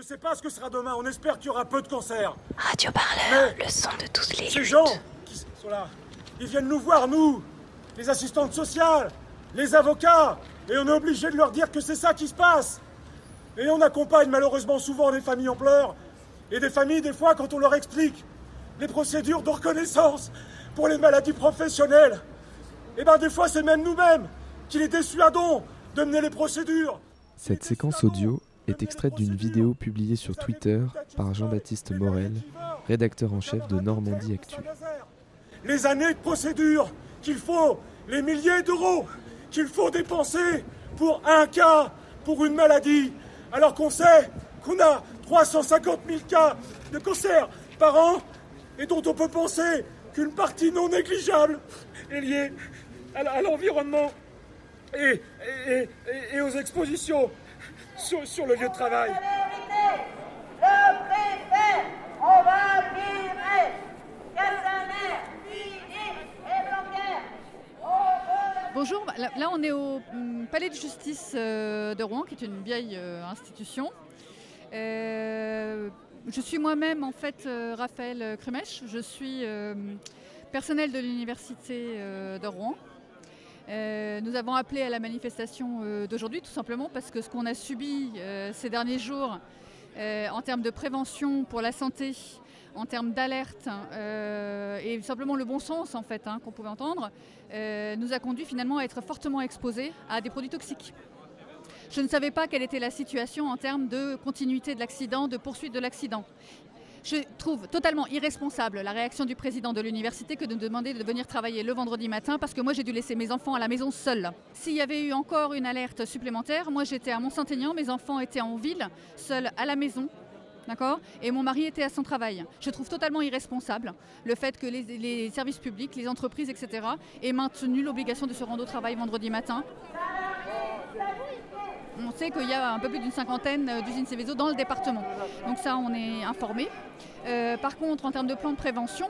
Je sais pas ce que sera demain, on espère qu'il y aura peu de cancer. Radio Parleur, le son de toutes les Ces luttes. gens qui sont là, ils viennent nous voir, nous, les assistantes sociales, les avocats, et on est obligé de leur dire que c'est ça qui se passe. Et on accompagne malheureusement souvent des familles en pleurs, et des familles, des fois, quand on leur explique les procédures de reconnaissance pour les maladies professionnelles, et ben des fois c'est même nous-mêmes qui les dissuadons de mener les procédures. Cette séquence audio est extraite d'une vidéo publiée sur Twitter par Jean-Baptiste Morel, rédacteur en chef de Normandie Actu. Les années de procédure qu'il faut, les milliers d'euros qu'il faut dépenser pour un cas, pour une maladie, alors qu'on sait qu'on a 350 000 cas de cancer par an et dont on peut penser qu'une partie non négligeable est liée à l'environnement et- et aux expositions sur, sur le lieu de travail. Le préfet, on va virer Castaner, Philippe et Blanquer. On veut Bonjour, là, on est au hum, Palais de justice euh, de Rouen, qui est une vieille euh, institution. Euh, je suis moi-même en fait Raphaël Kremech, je suis euh, personnel de l'université de Rouen. Euh, nous avons appelé à la manifestation euh, d'aujourd'hui tout simplement parce que ce qu'on a subi euh, ces derniers jours en termes de prévention pour la santé, en termes d'alerte et simplement le bon sens en fait hein, qu'on pouvait entendre, nous a conduit finalement à être fortement exposés à des produits toxiques. Je ne savais pas quelle était la situation en termes de continuité de l'accident, de poursuite de l'accident. Je trouve totalement irresponsable la réaction du président de l'université que de me demander de venir travailler le vendredi matin parce que moi j'ai dû laisser mes enfants à la maison seuls. S'il y avait eu encore une alerte supplémentaire, moi j'étais à Mont-Saint-Aignan, mes enfants étaient en ville, seuls à la maison. D'accord? Et mon mari était à son travail. Je trouve totalement irresponsable le fait que les, les services publics, les entreprises, etc., aient maintenu l'obligation de se rendre au travail vendredi matin. On sait qu'il y a un peu plus d'une cinquantaine euh, d'usines Céveso dans le département. Donc ça, on est informé. Euh, par contre, en termes de plan de prévention,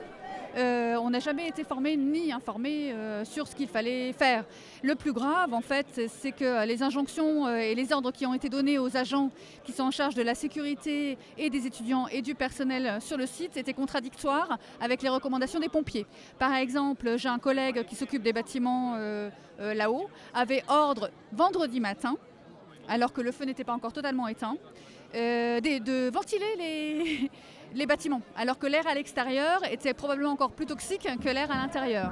euh, on n'a jamais été formé ni informé sur ce qu'il fallait faire. Le plus grave, en fait, c'est que les injonctions et les ordres qui ont été donnés aux agents qui sont en charge de la sécurité et des étudiants et du personnel sur le site étaient contradictoires avec les recommandations des pompiers. Par exemple, j'ai un collègue qui s'occupe des bâtiments là-haut, avait ordre vendredi matin alors que le feu n'était pas encore totalement éteint, euh, de ventiler les, les bâtiments, alors que l'air à l'extérieur était probablement encore plus toxique que l'air à l'intérieur.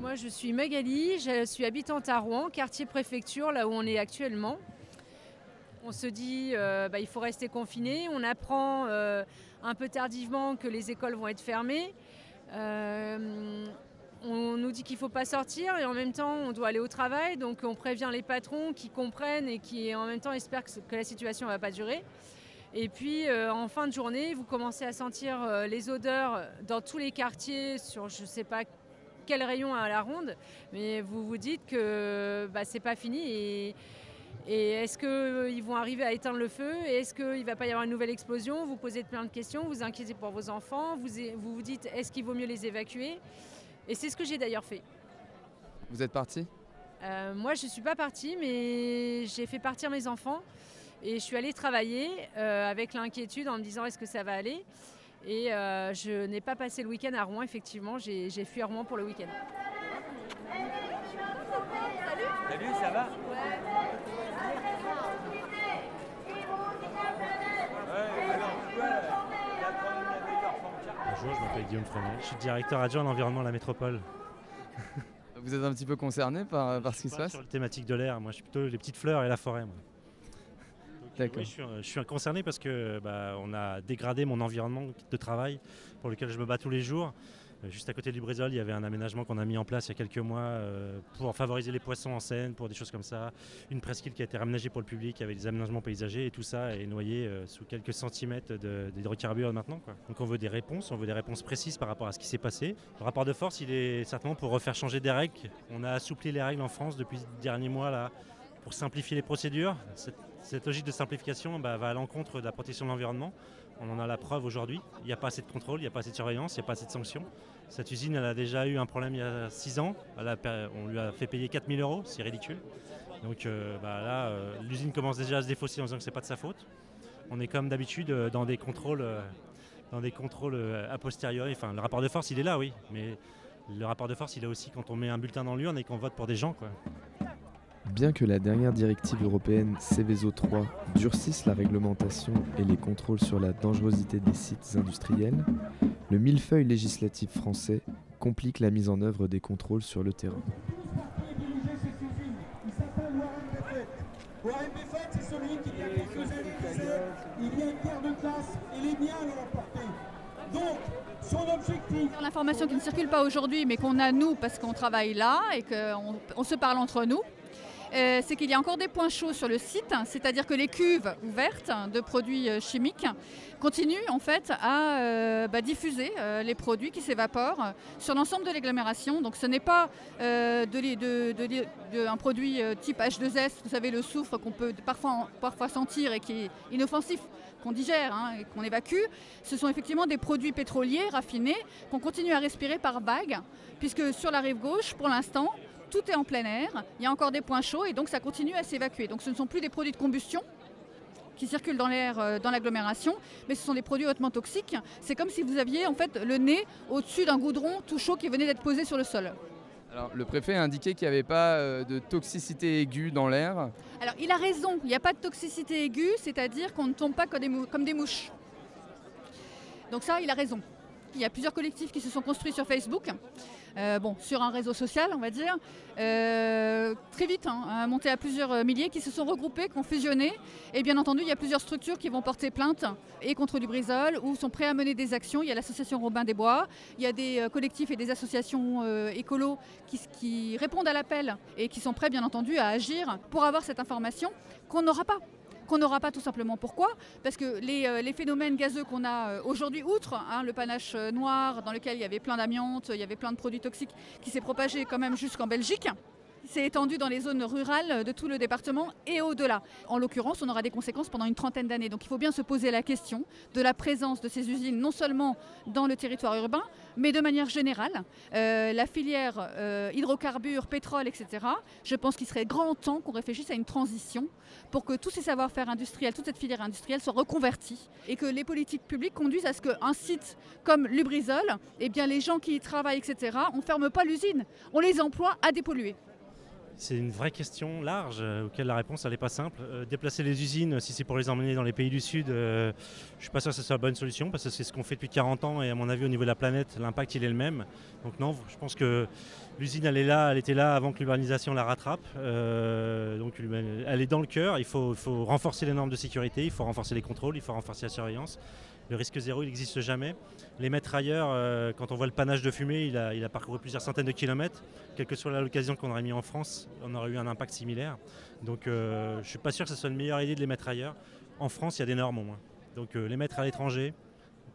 Moi, je suis Magali, je suis habitante à Rouen, quartier préfecture, là où on est actuellement. On se dit euh, bah, il faut rester confiné. On apprend euh, un peu tardivement que les écoles vont être fermées. Euh, on nous dit qu'il ne faut pas sortir et en même temps on doit aller au travail. Donc on prévient les patrons qui comprennent et qui en même temps espèrent que, la situation ne va pas durer. Et puis euh, en fin de journée, vous commencez à sentir euh, les odeurs dans tous les quartiers sur je ne sais pas quel rayon à la ronde, mais vous vous dites que bah, c'est pas fini et, et est-ce qu'ils vont arriver à éteindre le feu? Et Est-ce qu'il ne va pas y avoir une nouvelle explosion? Vous posez plein de questions, vous inquiétez pour vos enfants, vous vous, vous dites est-ce qu'il vaut mieux les évacuer? Et c'est ce que j'ai d'ailleurs fait. Vous êtes parti? Euh, moi, je ne suis pas partie, mais j'ai fait partir mes enfants et je suis allée travailler euh, avec l'inquiétude en me disant est-ce que ça va aller? Et euh, je n'ai pas passé le week-end à Rouen, effectivement, j'ai j'ai fui à Rouen pour le week-end. Salut, ça va? Bonjour, je m'appelle Guillaume Frenet, je suis directeur adjoint à l'environnement de la métropole. Vous êtes un petit peu concerné par, par ce qui se Pas passe Sur la thématique de l'air, moi je suis plutôt les petites fleurs et la forêt. moi. Donc, D'accord. oui, je, suis, je suis concerné parce que bah, on a dégradé mon environnement de travail pour lequel je me bats tous les jours. Euh, Juste à côté du Brésil, il y avait un aménagement qu'on a mis en place il y a quelques mois euh, pour favoriser les poissons en Seine, pour des choses comme ça. Une presqu'île qui a été raménagée pour le public avec des aménagements paysagers et tout ça est noyé euh, sous quelques centimètres d'hydrocarbures maintenant. Donc on veut des réponses, on veut des réponses précises par rapport à ce qui s'est passé. Le rapport de force, il est certainement pour refaire changer des règles. On a assoupli les règles en France depuis les derniers mois pour simplifier les procédures. Cette, cette logique de simplification bah, va à l'encontre de la protection de l'environnement. On en a la preuve aujourd'hui. Il n'y a pas assez de contrôle, il n'y a pas assez de surveillance, il n'y a pas assez de sanctions. Cette usine, elle a déjà eu un problème il y a 6 ans. on lui a fait payer 4000 euros, c'est ridicule. Donc euh, bah là, euh, l'usine commence déjà à se défausser en disant que ce n'est pas de sa faute. On est comme d'habitude euh, dans des contrôles, dans des contrôles a posteriori. Le rapport de force, il est là, oui, mais le rapport de force, il est aussi quand on met un bulletin dans l'urne et qu'on vote pour des gens. Bien que la dernière directive européenne Céveso 3 durcisse la réglementation et les contrôles sur la dangerosité des sites industriels, le millefeuille législatif français complique la mise en œuvre des contrôles sur le terrain. L'information qui ne circule pas aujourd'hui, mais qu'on a nous parce qu'on travaille là et qu'on se parle entre nous, euh, c'est qu'il y a encore des points chauds sur le site, c'est-à-dire que les cuves ouvertes de produits euh, chimiques continuent en fait à euh, bah, diffuser les produits qui s'évaporent sur l'ensemble de l'agglomération. Donc ce n'est pas un produit type H2S, vous savez le soufre qu'on peut parfois, sentir et qui est inoffensif qu'on digère hein, et qu'on évacue, ce sont effectivement des produits pétroliers raffinés qu'on continue à respirer par vagues, puisque sur la rive gauche, pour l'instant, tout est en plein air, il y a encore des points chauds et donc ça continue à s'évacuer. Donc ce ne sont plus des produits de combustion qui circulent dans l'air euh, dans l'agglomération, mais ce sont des produits hautement toxiques. C'est comme si vous aviez en fait le nez au-dessus d'un goudron tout chaud qui venait d'être posé sur le sol. Alors, le préfet a indiqué qu'il n'y avait pas euh, de toxicité aiguë dans l'air. Alors il a raison, il n'y a pas de toxicité aiguë, c'est-à-dire qu'on ne tombe pas comme des mouches. Donc ça, il a raison. Il y a plusieurs collectifs qui se sont construits sur Facebook, euh, sur un réseau social, on va dire, euh, très vite, hein, monté à plusieurs milliers, qui se sont regroupés, qui ont fusionné. Et bien entendu, il y a plusieurs structures qui vont porter plainte et contre du brisol ou sont prêts à mener des actions. Il y a l'association Robin des Bois, il y a des euh, collectifs et des associations écolos qui, qui répondent à l'appel et qui sont prêts, bien entendu, à agir pour avoir cette information qu'on n'aura pas qu'on n'aura pas tout simplement. Pourquoi? Parce que les, euh, phénomènes gazeux qu'on a euh, aujourd'hui, outre hein, le panache euh, noir dans lequel il y avait plein d'amiante, il y avait plein de produits toxiques qui s'est propagé quand même jusqu'en Belgique, c'est étendu dans les zones rurales de tout le département et au-delà. En l'occurrence, on aura des conséquences pendant une trentaine d'années. Donc il faut bien se poser la question de la présence de ces usines, non seulement dans le territoire urbain, mais de manière générale. Euh, la filière euh, hydrocarbures, pétrole, etc., je pense qu'il serait grand temps qu'on réfléchisse à une transition pour que tous ces savoir-faire industriels, toute cette filière industrielle soit reconvertie et que les politiques publiques conduisent à ce qu'un site comme Lubrizol, eh bien les gens qui y travaillent, etc., on ne ferme pas l'usine, on les emploie à dépolluer. C'est une vraie question large euh, auquel la réponse n'est pas simple. Euh, déplacer les usines, si c'est pour les emmener dans les pays du Sud, euh, je ne suis pas sûr que ce soit la bonne solution parce que c'est ce qu'on fait depuis 40 ans et à mon avis au niveau de la planète, l'impact il est le même. Donc non, je pense que l'usine elle là, elle était là avant que l'urbanisation la rattrape. donc elle est dans le cœur, il faut renforcer les normes de sécurité, il faut renforcer les contrôles, il faut renforcer la surveillance. Le risque zéro, il n'existe jamais. Les mettre ailleurs, euh, quand on voit le panache de fumée, il a, parcouru plusieurs centaines de kilomètres. Quelle que soit l'occasion qu'on aurait mis en France, on aurait eu un impact similaire. Donc euh, je ne suis pas sûr que ce soit une meilleure idée de les mettre ailleurs. En France, il y a des normes au moins. Donc euh, les mettre à l'étranger,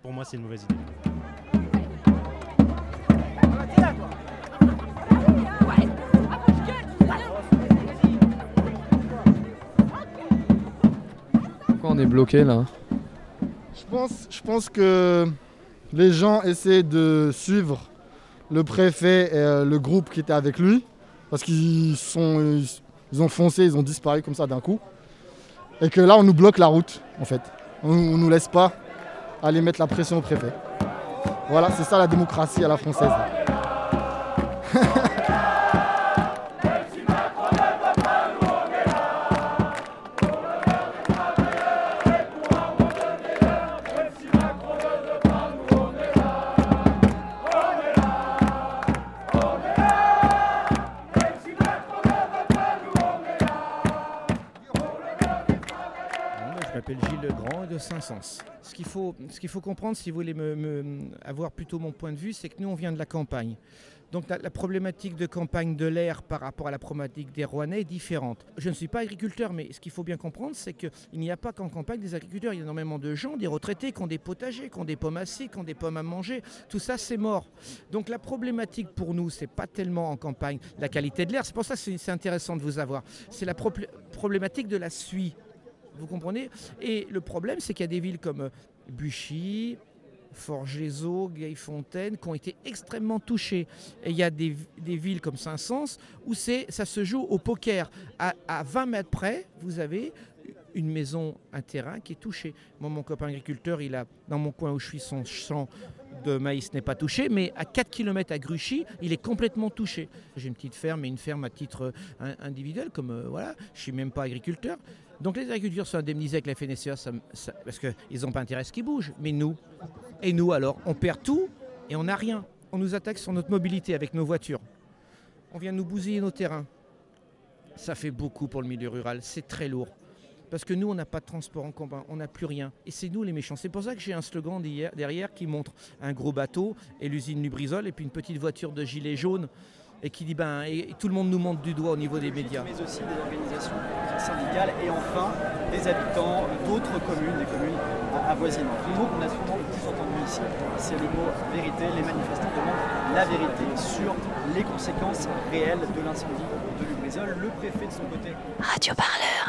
pour moi, c'est une mauvaise idée. Pourquoi on est bloqué là? Je pense que les gens essaient de suivre le préfet et euh, le groupe qui était avec lui, parce qu'ils ils ont foncé, ils ont disparu comme ça d'un coup, et que là on nous bloque la route en fait. On, ne nous laisse pas aller mettre la pression au préfet. Voilà, c'est ça la démocratie à la française. Ce qu'il faut, ce qu'il faut comprendre, si vous voulez avoir plutôt mon point de vue, c'est que nous, on vient de la campagne. Donc la, problématique de campagne de l'air par rapport à la problématique des Rouennais est différente. Je ne suis pas agriculteur, mais ce qu'il faut bien comprendre, c'est qu'il n'y a pas qu'en campagne des agriculteurs. Il y a énormément de gens, des retraités, qui ont des potagers, qui ont des pommes à qui ont des pommes à manger. Tout ça, c'est mort. Donc la problématique pour nous, c'est pas tellement en campagne la qualité de l'air. C'est pour ça que c'est intéressant de vous avoir. C'est la problématique de la suie. Vous comprenez? Et le problème, c'est qu'il y a des villes comme Buchy, Forgezo, Gaillefontaine, qui ont été extrêmement touchés. Et il y a des, villes comme Saint-Saëns où ça se joue au poker. À, à 20 mètres près, vous avez une maison, un terrain qui est touché. Moi, mon copain agriculteur, il a, dans mon coin où je suis, son champ de maïs n'est pas touché, mais à 4 km à Gruchy, il est complètement touché. J'ai une petite ferme, mais une ferme à titre euh, individuel, comme euh, voilà, je suis même pas agriculteur. Donc les agriculteurs sont indemnisés avec la FNSEA parce qu'ils n'ont pas intérêt à ce qu'ils bougent. Mais nous, et nous alors, on perd tout et on n'a rien. On nous attaque sur notre mobilité avec nos voitures. On vient nous bousiller nos terrains. Ça fait beaucoup pour le milieu rural, c'est très lourd. Parce que nous, on n'a pas de transport en commun, on n'a plus rien. Et c'est nous les méchants. C'est pour ça que j'ai un slogan derrière qui montre un gros bateau et l'usine Lubrizol et puis une petite voiture de gilet jaune et qui dit ben et tout le monde nous montre du doigt au niveau des médias. Mais aussi des organisations syndicales et enfin des habitants d'autres communes, des communes avoisinantes. Le mot qu'on a souvent le plus entendu ici, c'est le mot vérité. Les manifestants demandent la vérité sur les conséquences réelles de l'incendie de Lubrizol. Le préfet de son côté. Radio Parleur,